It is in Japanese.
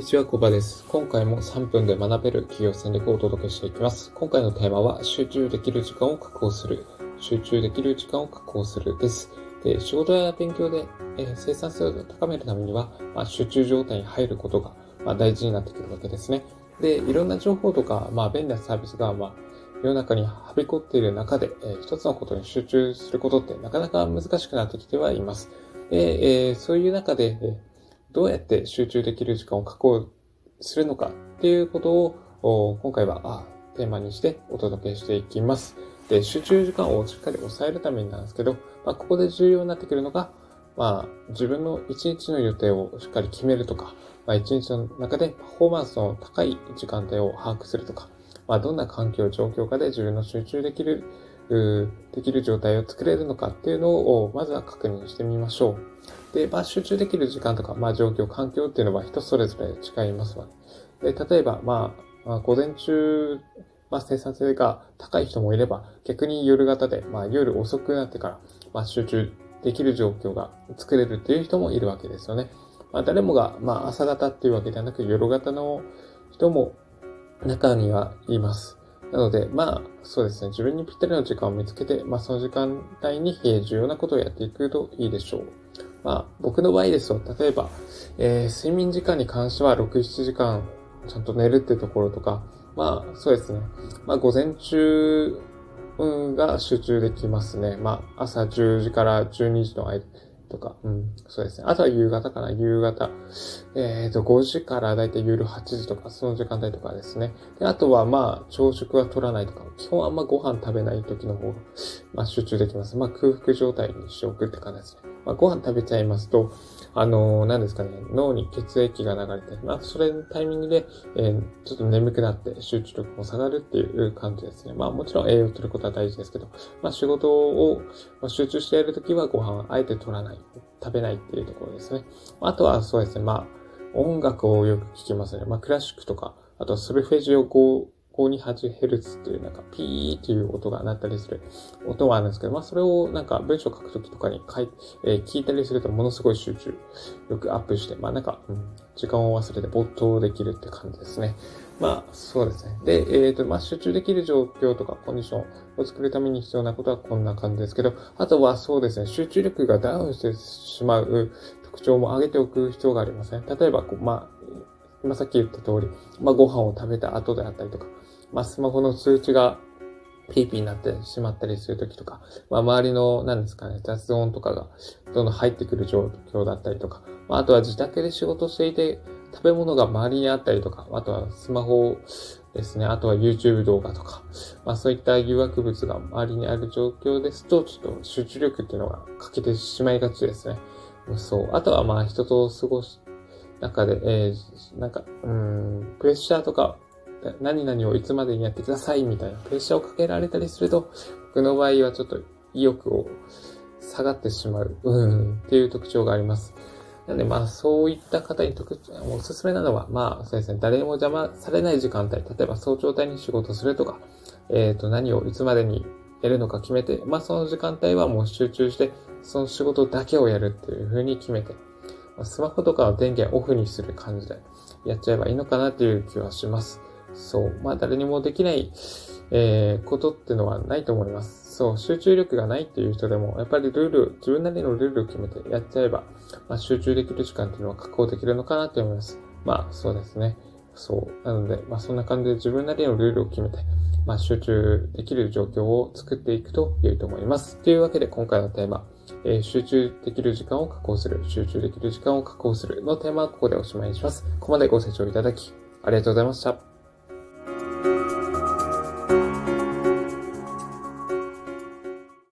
にちは、コバです。今回も3分で学べる企業戦略をお届けしていきます。今回のテーマは、集中できる時間を確保する。集中できる時間を確保するです。で、仕事や勉強で、えー生産性を高めるためには、まあ、集中状態に入ることが、まあ、大事になってくるわけですね。で、いろんな情報とか、まあ、便利なサービスが、まあ、世の中にはびこっている中で、えー一つのことに集中することってなかなか難しくなってきてはいます。で、えーそういう中で、えーどうやって集中できる時間を確保するのかっていうことを、今回はテーマにしてお届けしていきます。で、集中時間をしっかり抑えるためになんですけど、まあ、ここで重要になってくるのが、まあ、自分の一日の予定をしっかり決めるとか、まあ、一日の中でパフォーマンスの高い時間帯を把握するとか、まあ、どんな環境、状況下で自分の集中できる、できる状態を作れるのかっていうのを、まずは確認してみましょう。で、まあ、集中できる時間とか、まあ、状況、環境っていうのは人それぞれ違いますわ。で、例えば、まあ、まあ、午前中、まあ、生産性が高い人もいれば、逆に夜型で、まあ、夜遅くなってから、まあ、集中できる状況が作れるっていう人もいるわけですよね。まあ、誰もが、まあ、朝型っていうわけではなく、夜型の人も中にはいます。なので、まあ、そうですね。自分にぴったりの時間を見つけて、まあ、その時間帯に重要なことをやっていくといいでしょう。まあ、僕の場合ですと、例えば、えー睡眠時間に関しては6、7時間ちゃんと寝るってところとか、まあ、そうですね。まあ、午前中、が集中できますね。まあ、朝10時から12時の間とか、うん、そうですね。あとは夕方かな、夕方。えっ、と、5時からだいたい夜8時とか、その時間帯とかですね。で、あとはまあ、朝食は取らないとか、基本あんまご飯食べない時の方が、まあ、集中できます。まあ、空腹状態にしておくって感じですね。まあ、ご飯食べちゃいますと、あのー何ですかね、脳に血液が流れて、まあ、それのタイミングで、えーちょっと眠くなって集中力も下がるっていう感じですね。まあ、もちろん栄養を取ることは大事ですけど、まあ、仕事を集中してやるときはご飯はあえて取らない、食べないっていうところですね。あとはそうですね、まあ、音楽をよく聴きますね。まあ、クラシックとか、あとはソルフェジオ 5- 528Hz っていうなんかピーっていう音が鳴ったりする音はあるんですけど、まあそれをなんか文章書くときとかに書い、えー聞いたりするとものすごい集中力アップして、まあなんか、うん、時間を忘れて没頭できるって感じですね。まあそうですね。で、えっ、と、まあ集中できる状況とかコンディションを作るために必要なことはこんな感じですけど、あとはそうですね、集中力がダウンしてしまう特徴も上げておく必要がありますね。例えばこう、まあ、今さっき言った通り、まあご飯を食べた後であったりとか、まあスマホの通知がピーピーになってしまったりするときとか、まあ周りの何ですかね、雑音とかがどんどん入ってくる状況だったりとか、まああとは自宅で仕事していて食べ物が周りにあったりとか、あとはスマホですね、あとは YouTube 動画とか、まあそういった誘惑物が周りにある状況ですと、ちょっと集中力っていうのが欠けてしまいがちですね。そう。あとはまあ人と過ごす中で、えー、なんか、うん、プレッシャーとか、何々をいつまでにやってくださいみたいなプレッシャーをかけられたりすると、僕の場合はちょっと意欲を下がってしまう、うん、っていう特徴があります。なのでまあそういった方に特徴、おすすめなのは、まあそうですね、誰も邪魔されない時間帯、例えば早朝帯に仕事するとか、えっ、と、何をいつまでにやるのか決めて、まあその時間帯はもう集中して、その仕事だけをやるっていう風に決めて、スマホとかは電源オフにする感じでやっちゃえばいいのかなっていう気はします。そう。まあ誰にもできない、えー、ことっていうのはないと思います。そう。集中力がないっていう人でも、やっぱりルール、自分なりのルールを決めてやっちゃえば、まあ集中できる時間っていうのは確保できるのかなと思います。まあそうですね。そう。なので、まあそんな感じで自分なりのルールを決めて、まあ集中できる状況を作っていくと良いと思います。というわけで今回のテーマ、えー集中できる時間を確保する、集中できる時間を確保するのテーマはここでおしまいにします。ここまでご清聴いただき、ありがとうございました。